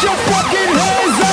just fucking hands up.